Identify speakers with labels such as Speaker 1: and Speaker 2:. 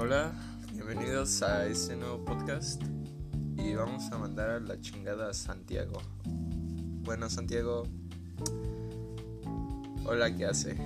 Speaker 1: Hola, bienvenidos a este nuevo podcast y vamos a mandar a la chingada a Santiago. Bueno, Santiago, hola, ¿qué hace?